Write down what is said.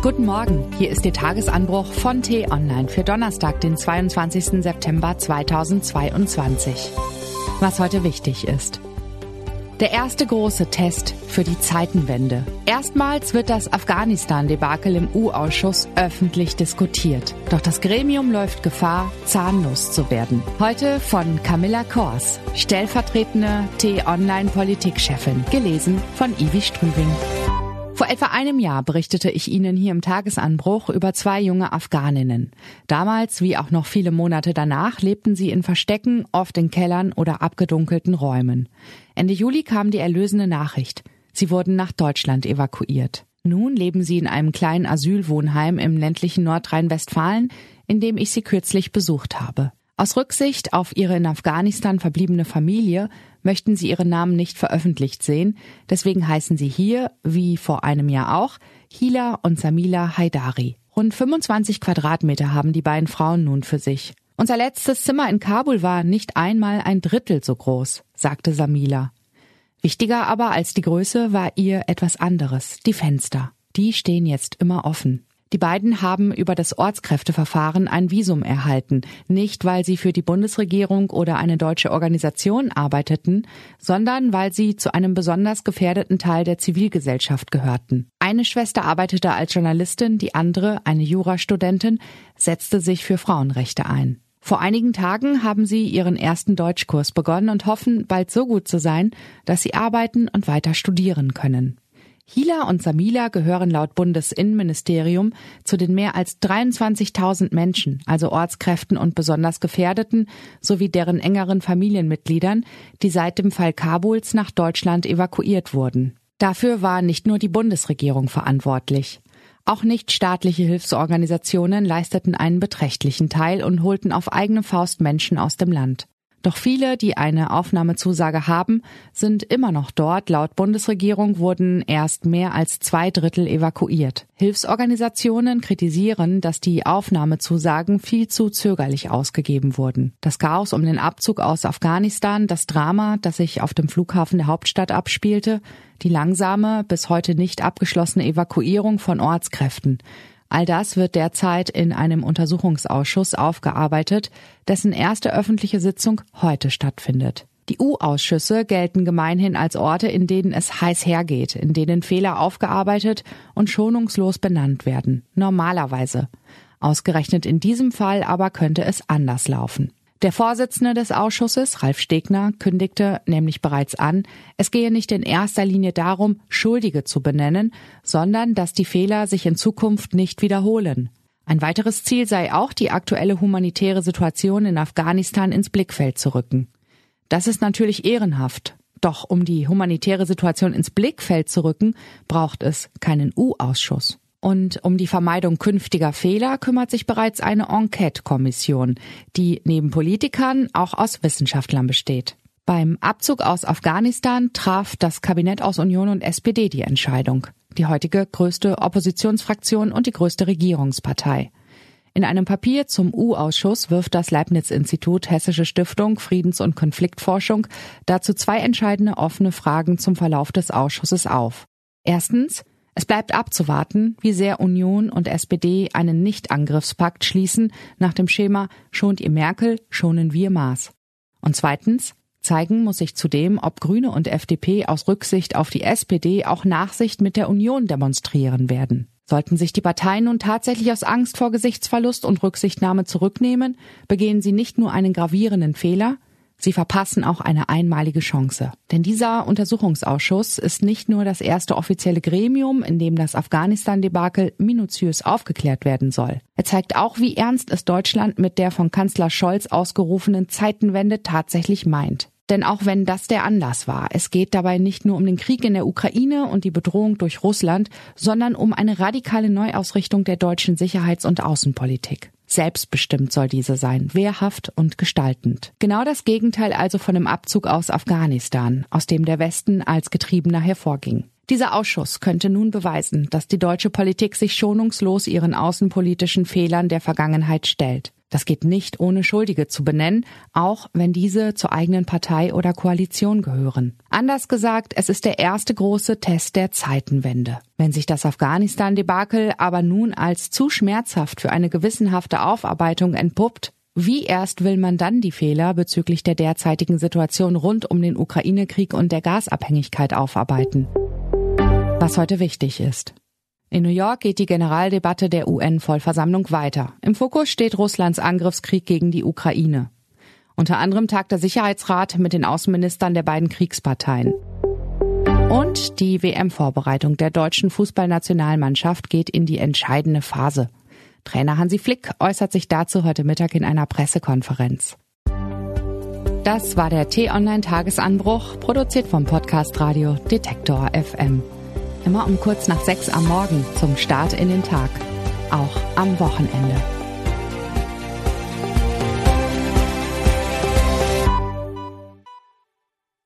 Guten Morgen, hier ist der Tagesanbruch von T-Online für Donnerstag, den 22. September 2022. Was heute wichtig ist. Der erste große Test für die Zeitenwende. Erstmals wird das Afghanistan-Debakel im U-Ausschuss öffentlich diskutiert. Doch das Gremium läuft Gefahr, zahnlos zu werden. Heute von Camilla Kors, stellvertretende T-Online-Politikchefin, gelesen von Ivi Strübing. Vor etwa einem Jahr berichtete ich Ihnen hier im Tagesanbruch über zwei junge Afghaninnen. Damals, wie auch noch viele Monate danach, lebten sie in Verstecken, oft in Kellern oder abgedunkelten Räumen. Ende Juli kam die erlösende Nachricht. Sie wurden nach Deutschland evakuiert. Nun leben sie in einem kleinen Asylwohnheim im ländlichen Nordrhein-Westfalen, in dem ich sie kürzlich besucht habe. Aus Rücksicht auf ihre in Afghanistan verbliebene Familie möchten sie ihren Namen nicht veröffentlicht sehen, deswegen heißen sie hier, wie vor einem Jahr auch, Hila und Samila Haidari. Rund 25 Quadratmeter haben die beiden Frauen nun für sich. Unser letztes Zimmer in Kabul war nicht einmal ein Drittel so groß, sagte Samila. Wichtiger aber als die Größe war ihr etwas anderes, die Fenster. Die stehen jetzt immer offen. Die beiden haben über das Ortskräfteverfahren ein Visum erhalten, nicht weil sie für die Bundesregierung oder eine deutsche Organisation arbeiteten, sondern weil sie zu einem besonders gefährdeten Teil der Zivilgesellschaft gehörten. Eine Schwester arbeitete als Journalistin, die andere, eine Jurastudentin, setzte sich für Frauenrechte ein. Vor einigen Tagen haben sie ihren ersten Deutschkurs begonnen und hoffen, bald so gut zu sein, dass sie arbeiten und weiter studieren können. Hila und Samila gehören laut Bundesinnenministerium zu den mehr als 23.000 Menschen, also Ortskräften und besonders Gefährdeten, sowie deren engeren Familienmitgliedern, die seit dem Fall Kabuls nach Deutschland evakuiert wurden. Dafür war nicht nur die Bundesregierung verantwortlich. Auch nichtstaatliche Hilfsorganisationen leisteten einen beträchtlichen Teil und holten auf eigene Faust Menschen aus dem Land. Doch viele, die eine Aufnahmezusage haben, sind immer noch dort. Laut Bundesregierung wurden erst mehr als zwei Drittel evakuiert. Hilfsorganisationen kritisieren, dass die Aufnahmezusagen viel zu zögerlich ausgegeben wurden. Das Chaos um den Abzug aus Afghanistan, das Drama, das sich auf dem Flughafen der Hauptstadt abspielte, die langsame, bis heute nicht abgeschlossene Evakuierung von Ortskräften. All das wird derzeit in einem Untersuchungsausschuss aufgearbeitet, dessen erste öffentliche Sitzung heute stattfindet. Die U-Ausschüsse gelten gemeinhin als Orte, in denen es heiß hergeht, in denen Fehler aufgearbeitet und schonungslos benannt werden. Normalerweise. Ausgerechnet in diesem Fall aber könnte es anders laufen. Der Vorsitzende des Ausschusses, Ralf Stegner, kündigte nämlich bereits an, es gehe nicht in erster Linie darum, Schuldige zu benennen, sondern dass die Fehler sich in Zukunft nicht wiederholen. Ein weiteres Ziel sei auch, die aktuelle humanitäre Situation in Afghanistan ins Blickfeld zu rücken. Das ist natürlich ehrenhaft. Doch um die humanitäre Situation ins Blickfeld zu rücken, braucht es keinen U-Ausschuss. Und um die Vermeidung künftiger Fehler kümmert sich bereits eine Enquete-Kommission, die neben Politikern auch aus Wissenschaftlern besteht. Beim Abzug aus Afghanistan traf das Kabinett aus Union und SPD die Entscheidung. Die heutige größte Oppositionsfraktion und die größte Regierungspartei. In einem Papier zum U-Ausschuss wirft das Leibniz-Institut Hessische Stiftung Friedens- und Konfliktforschung dazu zwei entscheidende offene Fragen zum Verlauf des Ausschusses auf. Erstens, es bleibt abzuwarten, wie sehr Union und SPD einen Nichtangriffspakt schließen nach dem Schema schont ihr Merkel, schonen wir Maß. Und zweitens, zeigen muss sich zudem, ob Grüne und FDP aus Rücksicht auf die SPD auch Nachsicht mit der Union demonstrieren werden. Sollten sich die Parteien nun tatsächlich aus Angst vor Gesichtsverlust und Rücksichtnahme zurücknehmen, begehen sie nicht nur einen gravierenden Fehler, Sie verpassen auch eine einmalige Chance. Denn dieser Untersuchungsausschuss ist nicht nur das erste offizielle Gremium, in dem das Afghanistan-Debakel minutiös aufgeklärt werden soll. Er zeigt auch, wie ernst es Deutschland mit der von Kanzler Scholz ausgerufenen Zeitenwende tatsächlich meint. Denn auch wenn das der Anlass war, es geht dabei nicht nur um den Krieg in der Ukraine und die Bedrohung durch Russland, sondern um eine radikale Neuausrichtung der deutschen Sicherheits- und Außenpolitik. Selbstbestimmt soll diese sein, wehrhaft und gestaltend. Genau das Gegenteil also von dem Abzug aus Afghanistan, aus dem der Westen als Getriebener hervorging. Dieser Ausschuss könnte nun beweisen, dass die deutsche Politik sich schonungslos ihren außenpolitischen Fehlern der Vergangenheit stellt. Das geht nicht ohne Schuldige zu benennen, auch wenn diese zur eigenen Partei oder Koalition gehören. Anders gesagt, es ist der erste große Test der Zeitenwende. Wenn sich das Afghanistan-Debakel aber nun als zu schmerzhaft für eine gewissenhafte Aufarbeitung entpuppt, wie erst will man dann die Fehler bezüglich der derzeitigen Situation rund um den Ukraine-Krieg und der Gasabhängigkeit aufarbeiten? Was heute wichtig ist. In New York geht die Generaldebatte der UN-Vollversammlung weiter. Im Fokus steht Russlands Angriffskrieg gegen die Ukraine. Unter anderem tagt der Sicherheitsrat mit den Außenministern der beiden Kriegsparteien. Und die WM-Vorbereitung der deutschen Fußballnationalmannschaft geht in die entscheidende Phase. Trainer Hansi Flick äußert sich dazu heute Mittag in einer Pressekonferenz. Das war der T-Online-Tagesanbruch, produziert vom Podcast Radio Detektor FM. Immer um kurz nach sechs am Morgen zum Start in den Tag. Auch am Wochenende.